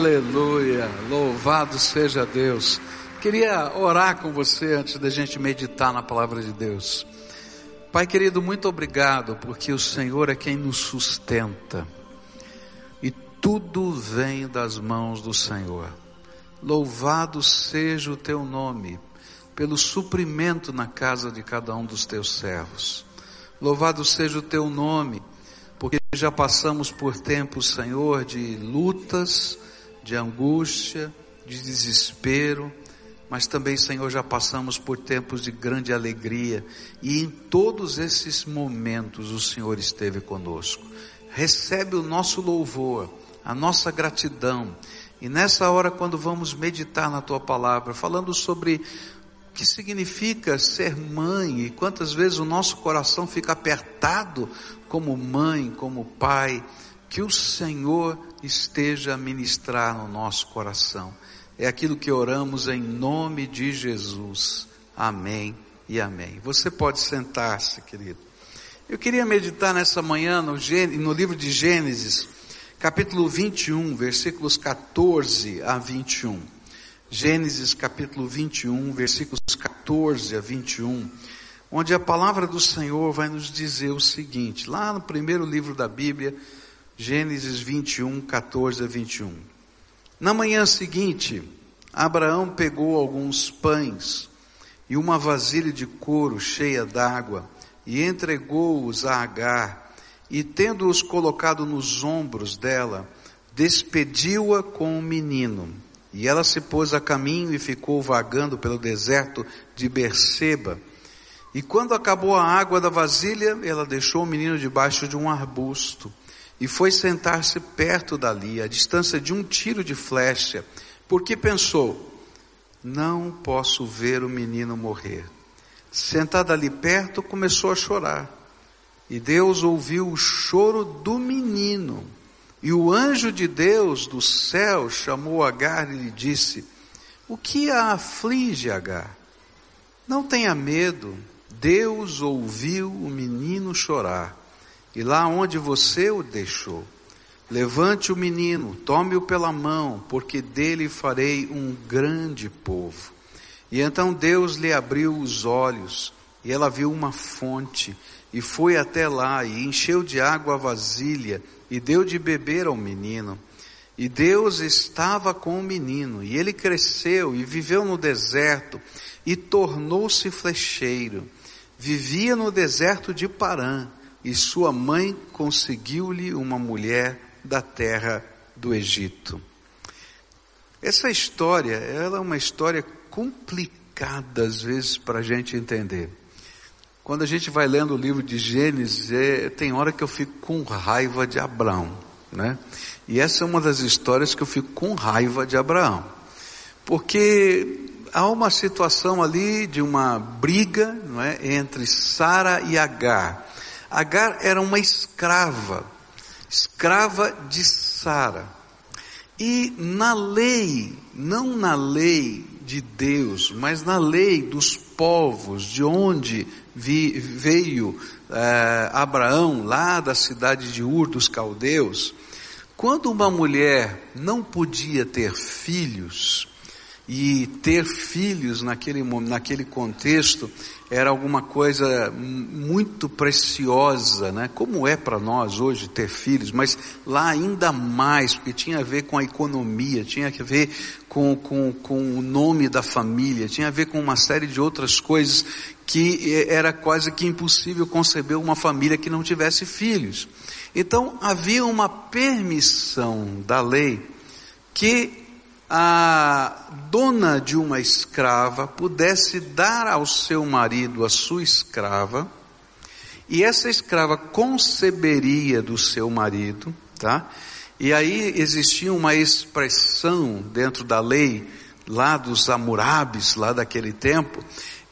Aleluia, louvado seja Deus. Queria orar com você antes da gente meditar na palavra de Deus. Pai querido, muito obrigado, porque o Senhor é quem nos sustenta. E tudo vem das mãos do Senhor. Louvado seja o teu nome, pelo suprimento na casa de cada um dos teus servos. Louvado seja o teu nome, porque já passamos por tempos, Senhor, de lutas, de angústia, de desespero, mas também, Senhor, já passamos por tempos de grande alegria e em todos esses momentos o Senhor esteve conosco. Recebe o nosso louvor, a nossa gratidão. E nessa hora, quando vamos meditar na tua palavra, falando sobre o que significa ser mãe e quantas vezes o nosso coração fica apertado como mãe, como pai, que o Senhor esteja a ministrar no nosso coração. É aquilo que oramos em nome de Jesus. Amém e amém. Você pode sentar-se, querido. Eu queria meditar nessa manhã no, no livro de Gênesis, capítulo 21, versículos 14 a 21. Gênesis capítulo 21, versículos 14 a 21, onde a palavra do Senhor vai nos dizer o seguinte, lá no primeiro livro da Bíblia, Gênesis 21, 14 a 21. Na manhã seguinte, Abraão pegou alguns pães e uma vasilha de couro cheia d'água e entregou-os a Agar e tendo-os colocado nos ombros dela, despediu-a com o menino. E ela se pôs a caminho e ficou vagando pelo deserto de Berseba. E quando acabou a água da vasilha, ela deixou o menino debaixo de um arbusto e foi sentar-se perto dali, a distância de um tiro de flecha, porque pensou: não posso ver o menino morrer. Sentada ali perto, começou a chorar. E Deus ouviu o choro do menino. E o anjo de Deus do céu chamou Agar e lhe disse: O que a aflige, Agar? Não tenha medo. Deus ouviu o menino chorar. E lá onde você o deixou, levante o menino, tome-o pela mão, porque dele farei um grande povo. E então Deus lhe abriu os olhos, e ela viu uma fonte, e foi até lá, e encheu de água a vasilha, e deu de beber ao menino. E Deus estava com o menino, e ele cresceu e viveu no deserto, e tornou-se flecheiro. Vivia no deserto de Parã, e sua mãe conseguiu-lhe uma mulher da terra do Egito. Essa história, ela é uma história complicada às vezes para a gente entender. Quando a gente vai lendo o livro de Gênesis, é, tem hora que eu fico com raiva de Abraão, né? E essa é uma das histórias que eu fico com raiva de Abraão. Porque há uma situação ali de uma briga, não é, entre Sara e Agar. Agar era uma escrava, escrava de Sara. E na lei, não na lei de Deus, mas na lei dos povos de onde vi, veio eh, Abraão, lá da cidade de Ur dos Caldeus, quando uma mulher não podia ter filhos, e ter filhos naquele, naquele contexto era alguma coisa muito preciosa, né? Como é para nós hoje ter filhos, mas lá ainda mais, porque tinha a ver com a economia, tinha a ver com, com, com o nome da família, tinha a ver com uma série de outras coisas que era quase que impossível conceber uma família que não tivesse filhos. Então havia uma permissão da lei que a dona de uma escrava pudesse dar ao seu marido a sua escrava, e essa escrava conceberia do seu marido, tá? E aí existia uma expressão dentro da lei, lá dos Amurabis, lá daquele tempo,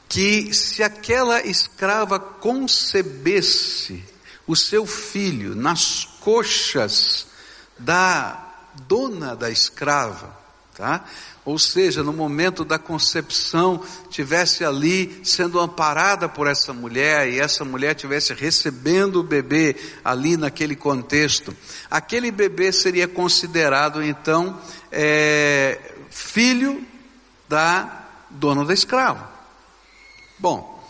que se aquela escrava concebesse o seu filho nas coxas da dona da escrava, tá? Ou seja, no momento da concepção, tivesse ali sendo amparada por essa mulher e essa mulher tivesse recebendo o bebê ali naquele contexto, aquele bebê seria considerado então é, filho da dona da escrava. Bom,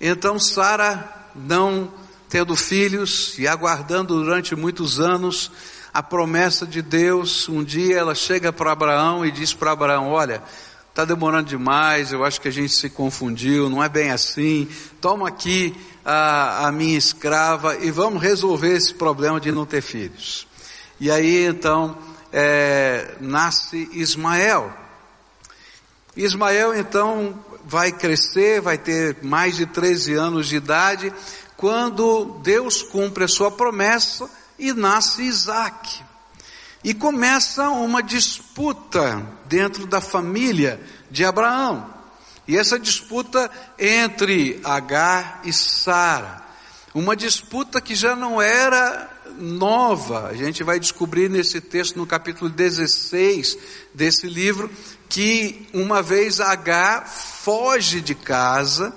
então Sara não tendo filhos e aguardando durante muitos anos a promessa de Deus, um dia ela chega para Abraão e diz para Abraão: Olha, está demorando demais, eu acho que a gente se confundiu, não é bem assim, toma aqui a, a minha escrava e vamos resolver esse problema de não ter filhos. E aí então é, nasce Ismael. Ismael então vai crescer, vai ter mais de 13 anos de idade, quando Deus cumpre a sua promessa e nasce Isaac. E começa uma disputa dentro da família de Abraão. E essa disputa entre Agar e Sara. Uma disputa que já não era nova. A gente vai descobrir nesse texto, no capítulo 16 desse livro, que uma vez Agar foge de casa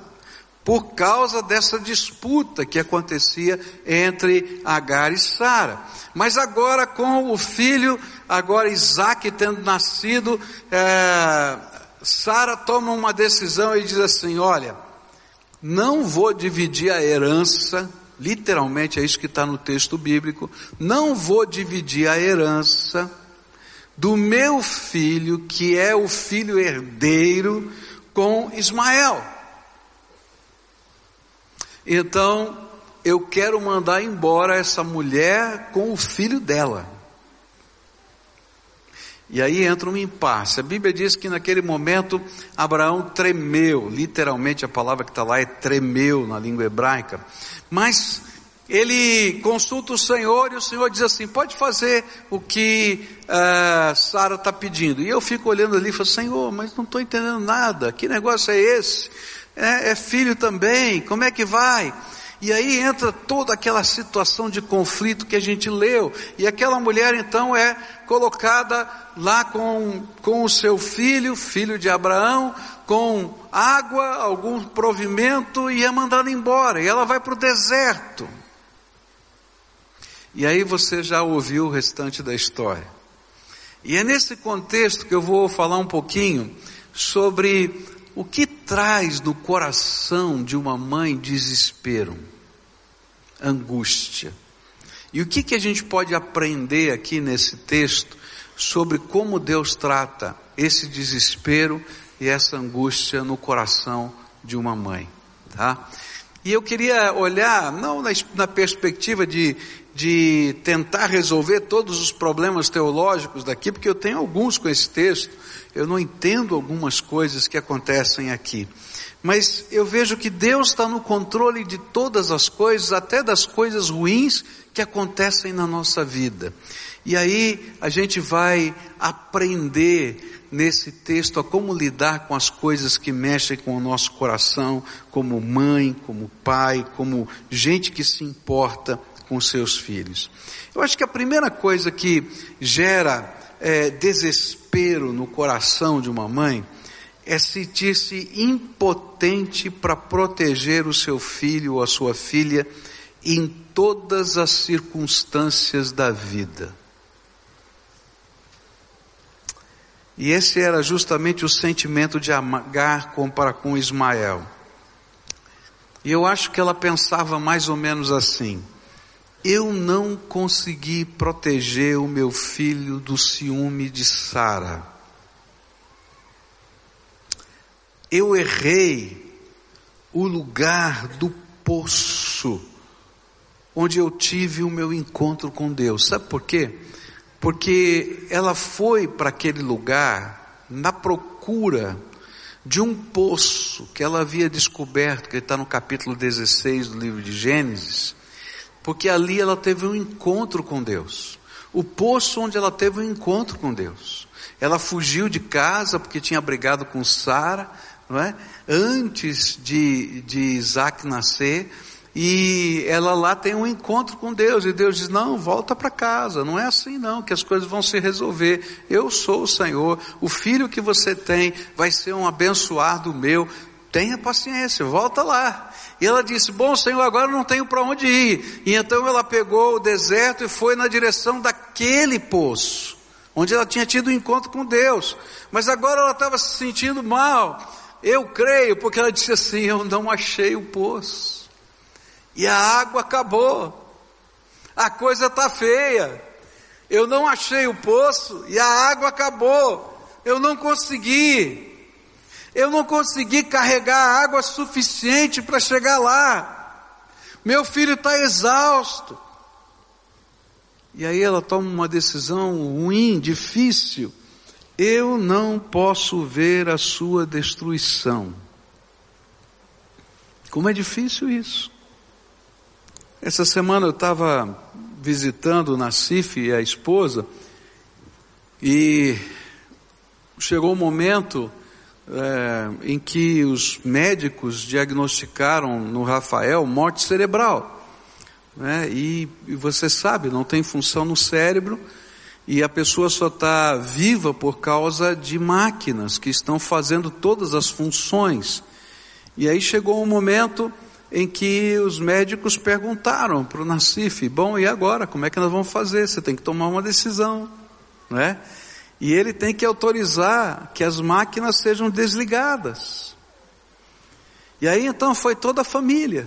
por causa dessa disputa que acontecia entre Agar e Sara. Mas agora com o filho, agora Isaac tendo nascido, é, Sara toma uma decisão e diz assim: olha, não vou dividir a herança, literalmente é isso que está no texto bíblico, não vou dividir a herança do meu filho, que é o filho herdeiro, com Ismael. Então, eu quero mandar embora essa mulher com o filho dela. E aí entra um impasse. A Bíblia diz que naquele momento Abraão tremeu, literalmente a palavra que está lá é tremeu na língua hebraica. Mas ele consulta o Senhor e o Senhor diz assim: pode fazer o que uh, Sara está pedindo. E eu fico olhando ali e falo: Senhor, mas não estou entendendo nada. Que negócio é esse? É, é filho também, como é que vai? E aí entra toda aquela situação de conflito que a gente leu, e aquela mulher então é colocada lá com, com o seu filho, filho de Abraão, com água, algum provimento, e é mandada embora, e ela vai para o deserto. E aí você já ouviu o restante da história. E é nesse contexto que eu vou falar um pouquinho sobre o que traz no coração de uma mãe desespero, angústia? E o que, que a gente pode aprender aqui nesse texto sobre como Deus trata esse desespero e essa angústia no coração de uma mãe, tá? E eu queria olhar, não na, na perspectiva de, de tentar resolver todos os problemas teológicos daqui, porque eu tenho alguns com esse texto, eu não entendo algumas coisas que acontecem aqui. Mas eu vejo que Deus está no controle de todas as coisas, até das coisas ruins que acontecem na nossa vida. E aí a gente vai aprender nesse texto a como lidar com as coisas que mexem com o nosso coração, como mãe, como pai, como gente que se importa com seus filhos. Eu acho que a primeira coisa que gera é, desespero no coração de uma mãe é sentir-se impotente para proteger o seu filho ou a sua filha em todas as circunstâncias da vida. E esse era justamente o sentimento de Agar para com Ismael. E eu acho que ela pensava mais ou menos assim: eu não consegui proteger o meu filho do ciúme de Sara. Eu errei o lugar do poço onde eu tive o meu encontro com Deus. Sabe por quê? Porque ela foi para aquele lugar na procura de um poço que ela havia descoberto, que está no capítulo 16 do livro de Gênesis porque ali ela teve um encontro com Deus. O poço onde ela teve um encontro com Deus. Ela fugiu de casa porque tinha brigado com Sara, não é? Antes de, de Isaac nascer, e ela lá tem um encontro com Deus, e Deus diz: Não, volta para casa, não é assim não, que as coisas vão se resolver. Eu sou o Senhor, o filho que você tem vai ser um abençoado meu. Tenha paciência, volta lá. E ela disse: Bom, Senhor, agora não tenho para onde ir. E então ela pegou o deserto e foi na direção daquele poço, onde ela tinha tido um encontro com Deus. Mas agora ela estava se sentindo mal. Eu creio, porque ela disse assim: Eu não achei o poço. E a água acabou. A coisa está feia. Eu não achei o poço e a água acabou. Eu não consegui. Eu não consegui carregar água suficiente para chegar lá. Meu filho está exausto. E aí ela toma uma decisão ruim, difícil. Eu não posso ver a sua destruição. Como é difícil isso. Essa semana eu estava visitando o Nacife e a esposa, e chegou o um momento é, em que os médicos diagnosticaram no Rafael morte cerebral. Né? E, e você sabe, não tem função no cérebro e a pessoa só está viva por causa de máquinas que estão fazendo todas as funções. E aí chegou um momento em que os médicos perguntaram para o Nassif, bom, e agora, como é que nós vamos fazer? Você tem que tomar uma decisão, não é? E ele tem que autorizar que as máquinas sejam desligadas. E aí então foi toda a família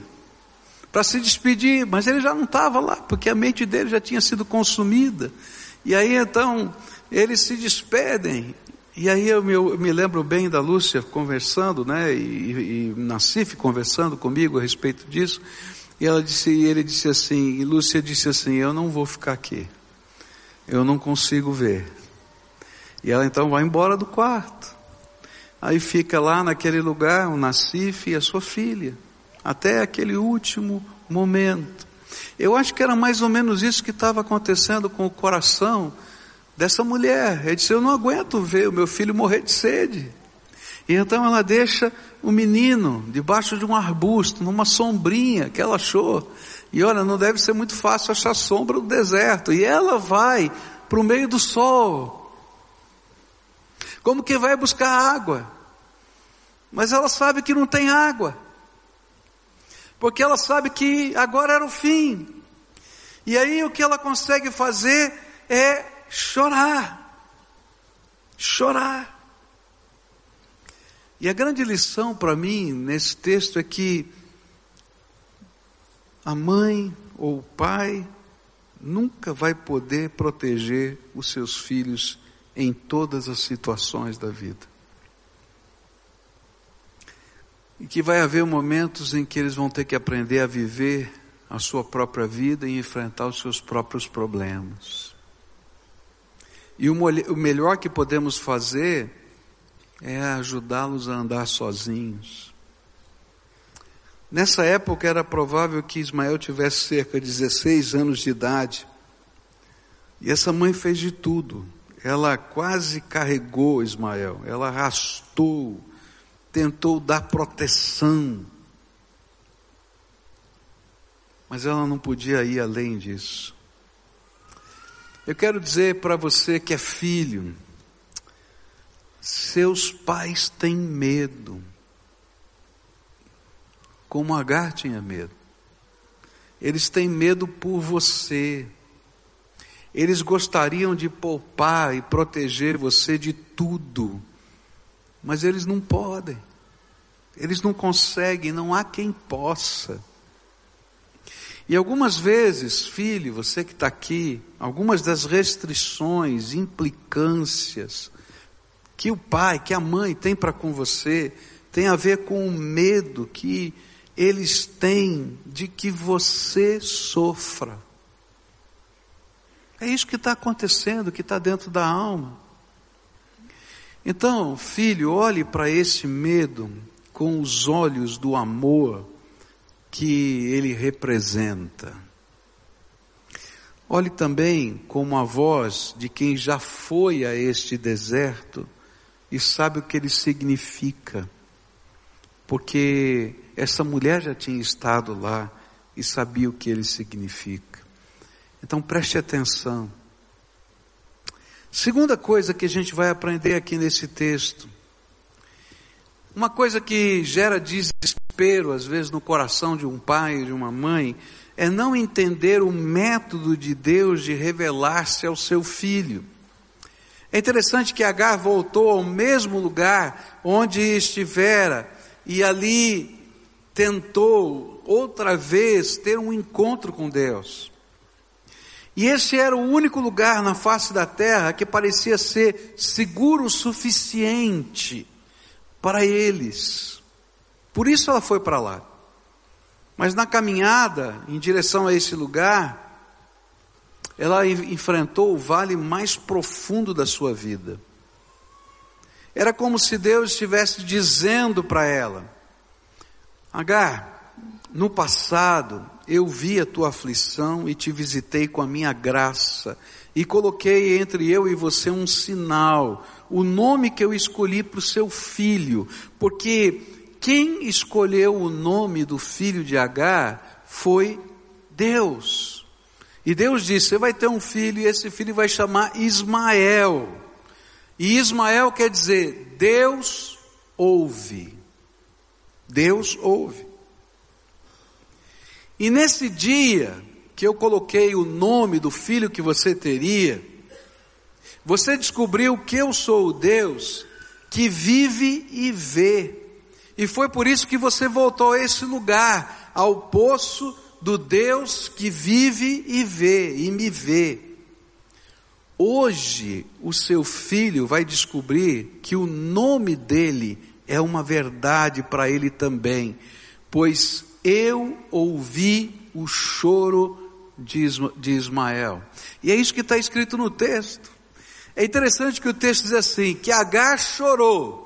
para se despedir, mas ele já não estava lá, porque a mente dele já tinha sido consumida. E aí então eles se despedem. E aí eu me, eu me lembro bem da Lúcia conversando, né, e, e Nassif conversando comigo a respeito disso. E ela disse, e ele disse assim, e Lúcia disse assim, eu não vou ficar aqui. Eu não consigo ver. E ela então vai embora do quarto. Aí fica lá naquele lugar o Nassif e a sua filha, até aquele último momento. Eu acho que era mais ou menos isso que estava acontecendo com o coração dessa mulher. Ele disse: Eu não aguento ver o meu filho morrer de sede. E então ela deixa o menino debaixo de um arbusto, numa sombrinha que ela achou. E olha, não deve ser muito fácil achar sombra no deserto. E ela vai para o meio do sol, como que vai buscar água? Mas ela sabe que não tem água. Porque ela sabe que agora era o fim. E aí o que ela consegue fazer é chorar. Chorar. E a grande lição para mim nesse texto é que a mãe ou o pai nunca vai poder proteger os seus filhos em todas as situações da vida. E que vai haver momentos em que eles vão ter que aprender a viver a sua própria vida e enfrentar os seus próprios problemas. E o melhor que podemos fazer é ajudá-los a andar sozinhos. Nessa época era provável que Ismael tivesse cerca de 16 anos de idade. E essa mãe fez de tudo ela quase carregou Ismael, ela arrastou, tentou dar proteção. Mas ela não podia ir além disso. Eu quero dizer para você que é filho, seus pais têm medo, como Agar tinha medo. Eles têm medo por você. Eles gostariam de poupar e proteger você de tudo, mas eles não podem. Eles não conseguem, não há quem possa. E algumas vezes, filho, você que está aqui, algumas das restrições, implicâncias que o pai, que a mãe tem para com você, tem a ver com o medo que eles têm de que você sofra. É isso que está acontecendo, que está dentro da alma. Então, filho, olhe para esse medo com os olhos do amor que ele representa. Olhe também como a voz de quem já foi a este deserto e sabe o que ele significa. Porque essa mulher já tinha estado lá e sabia o que ele significa. Então preste atenção. Segunda coisa que a gente vai aprender aqui nesse texto. Uma coisa que gera desespero, às vezes, no coração de um pai, de uma mãe, é não entender o método de Deus de revelar-se ao seu filho. É interessante que Agar voltou ao mesmo lugar onde estivera e ali tentou outra vez ter um encontro com Deus. E esse era o único lugar na face da terra que parecia ser seguro o suficiente para eles. Por isso ela foi para lá. Mas na caminhada em direção a esse lugar, ela enfrentou o vale mais profundo da sua vida. Era como se Deus estivesse dizendo para ela: Agar, no passado eu vi a tua aflição e te visitei com a minha graça e coloquei entre eu e você um sinal, o nome que eu escolhi para o seu filho, porque quem escolheu o nome do filho de Agar foi Deus. E Deus disse: Você vai ter um filho, e esse filho vai chamar Ismael. E Ismael quer dizer: Deus ouve. Deus ouve. E nesse dia que eu coloquei o nome do filho que você teria, você descobriu que eu sou o Deus que vive e vê. E foi por isso que você voltou a esse lugar, ao poço do Deus que vive e vê e me vê. Hoje o seu filho vai descobrir que o nome dele é uma verdade para ele também, pois eu ouvi o choro de Ismael. E é isso que está escrito no texto. É interessante que o texto diz assim: que Agar chorou.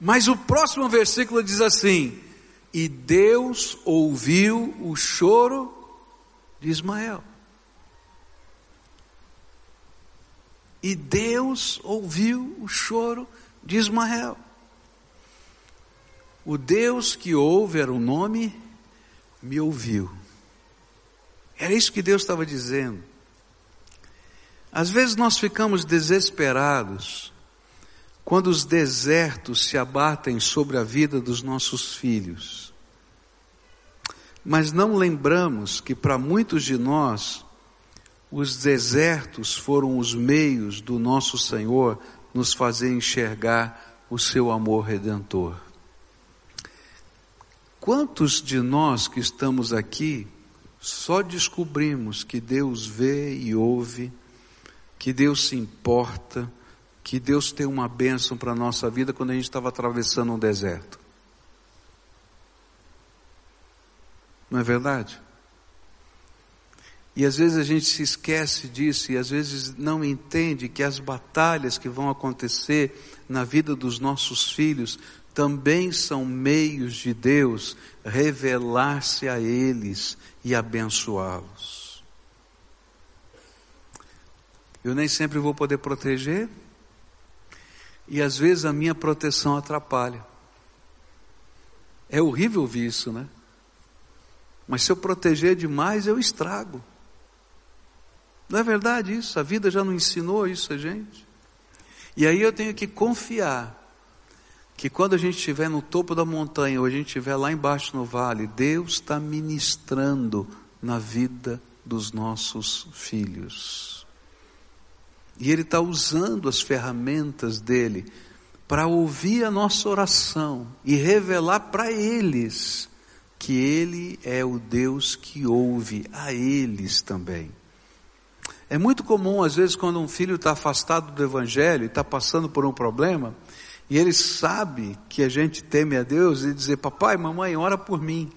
Mas o próximo versículo diz assim: e Deus ouviu o choro de Ismael. E Deus ouviu o choro de Ismael. O Deus que ouve era o nome, me ouviu. Era isso que Deus estava dizendo. Às vezes nós ficamos desesperados quando os desertos se abatem sobre a vida dos nossos filhos. Mas não lembramos que para muitos de nós, os desertos foram os meios do nosso Senhor nos fazer enxergar o seu amor redentor. Quantos de nós que estamos aqui só descobrimos que Deus vê e ouve, que Deus se importa, que Deus tem uma bênção para a nossa vida quando a gente estava atravessando um deserto. Não é verdade? E às vezes a gente se esquece disso e às vezes não entende que as batalhas que vão acontecer na vida dos nossos filhos também são meios de Deus revelar-se a eles e abençoá-los. Eu nem sempre vou poder proteger, e às vezes a minha proteção atrapalha. É horrível ouvir isso, né? Mas se eu proteger demais, eu estrago. Não é verdade isso? A vida já não ensinou isso a gente. E aí eu tenho que confiar que quando a gente estiver no topo da montanha ou a gente estiver lá embaixo no vale, Deus está ministrando na vida dos nossos filhos. E Ele está usando as ferramentas dele para ouvir a nossa oração e revelar para eles que Ele é o Deus que ouve a eles também. É muito comum, às vezes, quando um filho está afastado do Evangelho e está passando por um problema, e ele sabe que a gente teme a Deus e dizer: Papai, mamãe, ora por mim.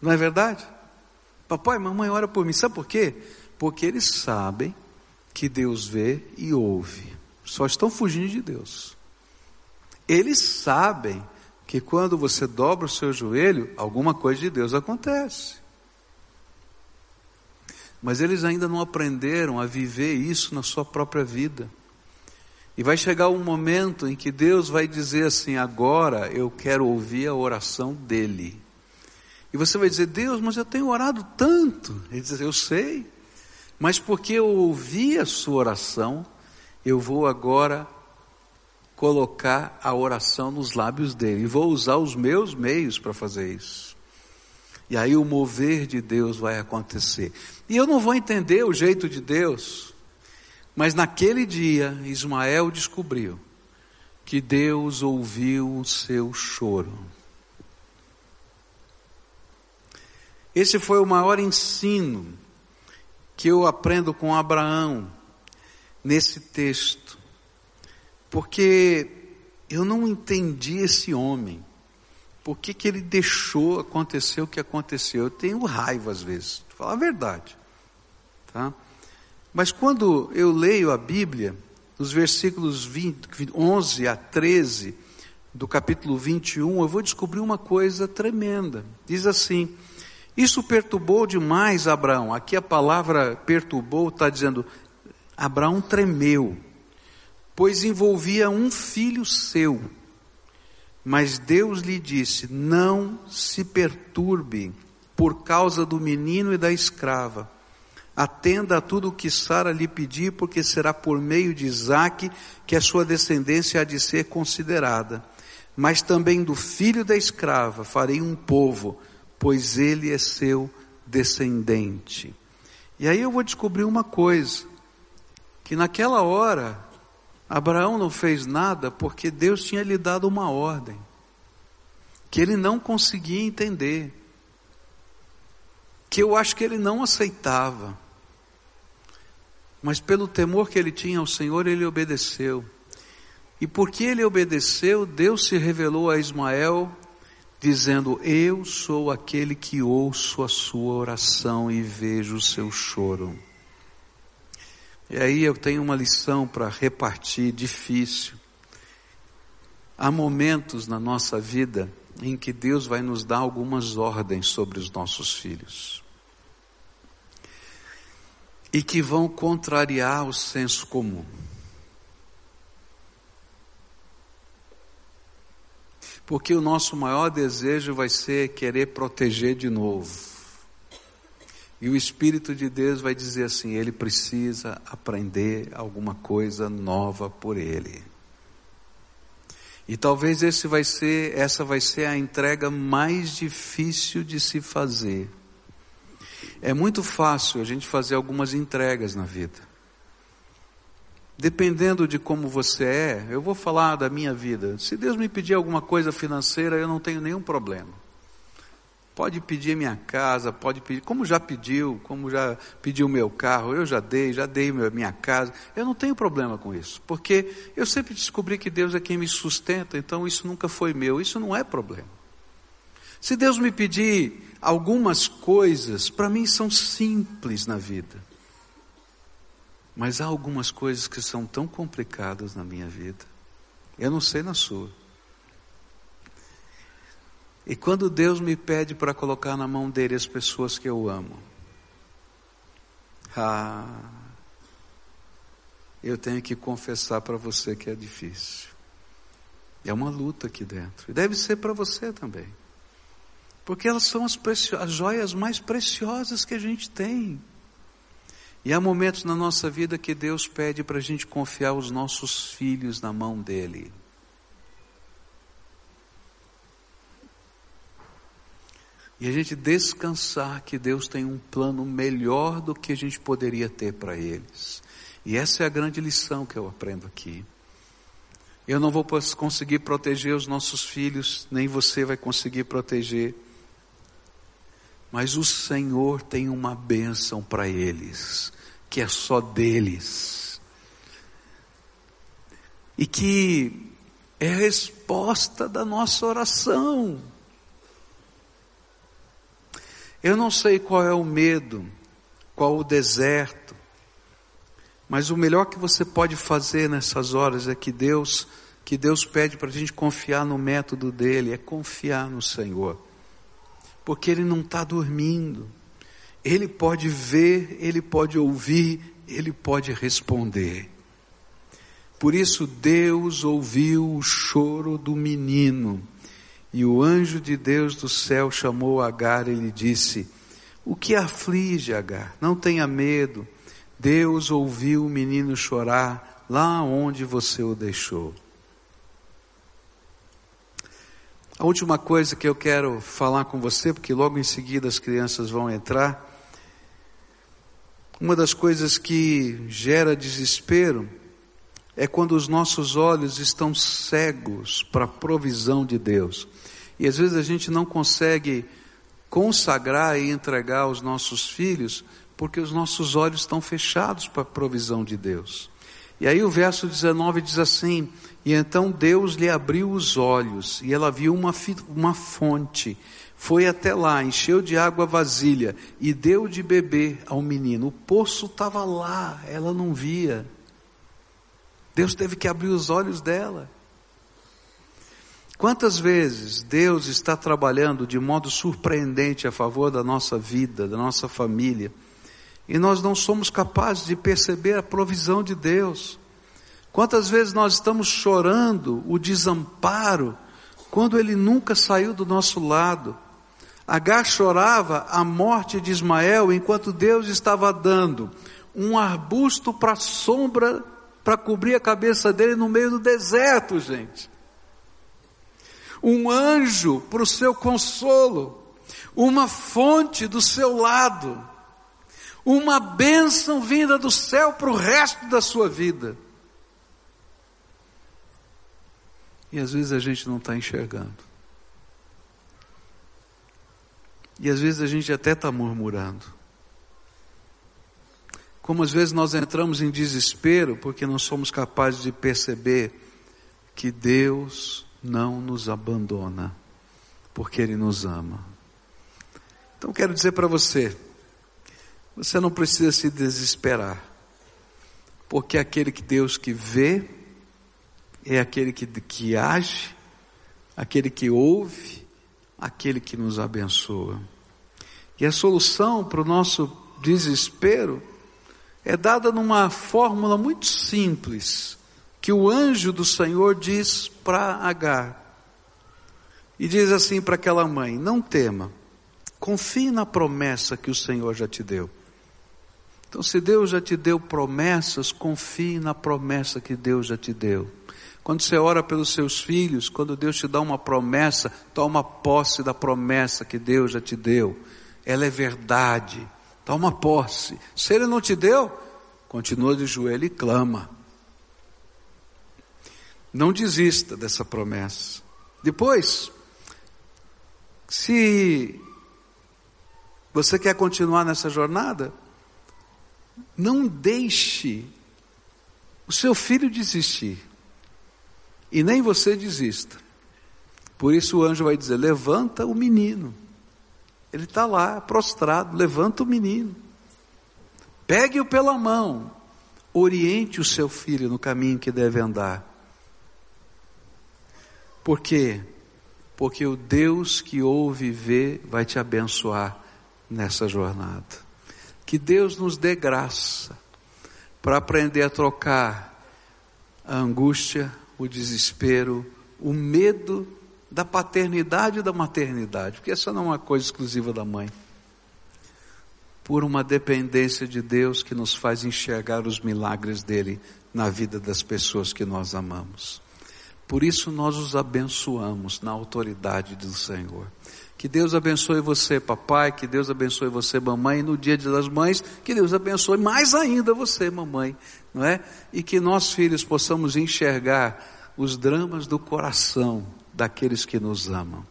Não é verdade? Papai, mamãe, ora por mim. Sabe por quê? Porque eles sabem que Deus vê e ouve. Só estão fugindo de Deus. Eles sabem que quando você dobra o seu joelho, alguma coisa de Deus acontece. Mas eles ainda não aprenderam a viver isso na sua própria vida. E vai chegar um momento em que Deus vai dizer assim: agora eu quero ouvir a oração dele. E você vai dizer, Deus, mas eu tenho orado tanto. Ele diz, eu sei, mas porque eu ouvi a sua oração, eu vou agora colocar a oração nos lábios dele. E vou usar os meus meios para fazer isso. E aí o mover de Deus vai acontecer. E eu não vou entender o jeito de Deus, mas naquele dia Ismael descobriu que Deus ouviu o seu choro. Esse foi o maior ensino que eu aprendo com Abraão nesse texto, porque eu não entendi esse homem. Por que, que ele deixou acontecer o que aconteceu? Eu tenho raiva às vezes, falar a verdade. Tá? Mas quando eu leio a Bíblia, nos versículos 20, 11 a 13 do capítulo 21, eu vou descobrir uma coisa tremenda. Diz assim: Isso perturbou demais Abraão. Aqui a palavra perturbou está dizendo, Abraão tremeu, pois envolvia um filho seu. Mas Deus lhe disse: Não se perturbe por causa do menino e da escrava. Atenda a tudo o que Sara lhe pedir, porque será por meio de Isaque que a sua descendência há de ser considerada. Mas também do filho da escrava farei um povo, pois ele é seu descendente. E aí eu vou descobrir uma coisa: que naquela hora Abraão não fez nada porque Deus tinha lhe dado uma ordem, que ele não conseguia entender, que eu acho que ele não aceitava, mas pelo temor que ele tinha ao Senhor, ele obedeceu. E porque ele obedeceu, Deus se revelou a Ismael, dizendo: Eu sou aquele que ouço a sua oração e vejo o seu choro. E aí eu tenho uma lição para repartir difícil. Há momentos na nossa vida em que Deus vai nos dar algumas ordens sobre os nossos filhos. E que vão contrariar o senso comum. Porque o nosso maior desejo vai ser querer proteger de novo e o Espírito de Deus vai dizer assim: ele precisa aprender alguma coisa nova por ele. E talvez esse vai ser, essa vai ser a entrega mais difícil de se fazer. É muito fácil a gente fazer algumas entregas na vida. Dependendo de como você é, eu vou falar da minha vida. Se Deus me pedir alguma coisa financeira, eu não tenho nenhum problema. Pode pedir minha casa, pode pedir, como já pediu, como já pediu meu carro, eu já dei, já dei minha casa. Eu não tenho problema com isso, porque eu sempre descobri que Deus é quem me sustenta, então isso nunca foi meu, isso não é problema. Se Deus me pedir algumas coisas, para mim são simples na vida. Mas há algumas coisas que são tão complicadas na minha vida. Eu não sei na sua. E quando Deus me pede para colocar na mão dele as pessoas que eu amo, ah, eu tenho que confessar para você que é difícil. É uma luta aqui dentro. E deve ser para você também. Porque elas são as, as joias mais preciosas que a gente tem. E há momentos na nossa vida que Deus pede para a gente confiar os nossos filhos na mão dEle. E a gente descansar que Deus tem um plano melhor do que a gente poderia ter para eles. E essa é a grande lição que eu aprendo aqui. Eu não vou conseguir proteger os nossos filhos, nem você vai conseguir proteger. Mas o Senhor tem uma bênção para eles, que é só deles. E que é a resposta da nossa oração. Eu não sei qual é o medo, qual o deserto, mas o melhor que você pode fazer nessas horas é que Deus, que Deus pede para a gente confiar no método dele, é confiar no Senhor, porque Ele não está dormindo, Ele pode ver, Ele pode ouvir, Ele pode responder. Por isso Deus ouviu o choro do menino E o anjo de Deus do céu chamou Agar e lhe disse: O que aflige Agar? Não tenha medo. Deus ouviu o menino chorar lá onde você o deixou. A última coisa que eu quero falar com você, porque logo em seguida as crianças vão entrar. Uma das coisas que gera desespero é quando os nossos olhos estão cegos para a provisão de Deus. E às vezes a gente não consegue consagrar e entregar os nossos filhos porque os nossos olhos estão fechados para a provisão de Deus. E aí o verso 19 diz assim: E então Deus lhe abriu os olhos, e ela viu uma, uma fonte. Foi até lá, encheu de água a vasilha e deu de beber ao menino. O poço estava lá, ela não via. Deus teve que abrir os olhos dela. Quantas vezes Deus está trabalhando de modo surpreendente a favor da nossa vida, da nossa família, e nós não somos capazes de perceber a provisão de Deus? Quantas vezes nós estamos chorando o desamparo, quando Ele nunca saiu do nosso lado? Agar chorava a morte de Ismael enquanto Deus estava dando um arbusto para sombra para cobrir a cabeça dele no meio do deserto, gente. Um anjo para o seu consolo, uma fonte do seu lado, uma bênção vinda do céu para o resto da sua vida. E às vezes a gente não está enxergando. E às vezes a gente até está murmurando. Como às vezes nós entramos em desespero porque não somos capazes de perceber que Deus não nos abandona, porque Ele nos ama. Então quero dizer para você, você não precisa se desesperar, porque aquele que Deus que vê, é aquele que, que age, aquele que ouve, aquele que nos abençoa. E a solução para o nosso desespero é dada numa fórmula muito simples que o anjo do Senhor diz para Agar. E diz assim para aquela mãe: Não tema, confie na promessa que o Senhor já te deu. Então, se Deus já te deu promessas, confie na promessa que Deus já te deu. Quando você ora pelos seus filhos, quando Deus te dá uma promessa, toma posse da promessa que Deus já te deu. Ela é verdade. Toma posse. Se ele não te deu, continua de joelho e clama. Não desista dessa promessa. Depois, se você quer continuar nessa jornada, não deixe o seu filho desistir. E nem você desista. Por isso o anjo vai dizer: levanta o menino. Ele está lá, prostrado, levanta o menino. Pegue-o pela mão, oriente o seu filho no caminho que deve andar. Por quê? Porque o Deus que ouve e vê vai te abençoar nessa jornada. Que Deus nos dê graça para aprender a trocar a angústia, o desespero, o medo da paternidade e da maternidade, porque essa não é uma coisa exclusiva da mãe. Por uma dependência de Deus que nos faz enxergar os milagres dele na vida das pessoas que nós amamos. Por isso nós os abençoamos na autoridade do Senhor. Que Deus abençoe você, papai, que Deus abençoe você, mamãe, e no dia das mães, que Deus abençoe mais ainda você, mamãe, não é? E que nós filhos possamos enxergar os dramas do coração daqueles que nos amam.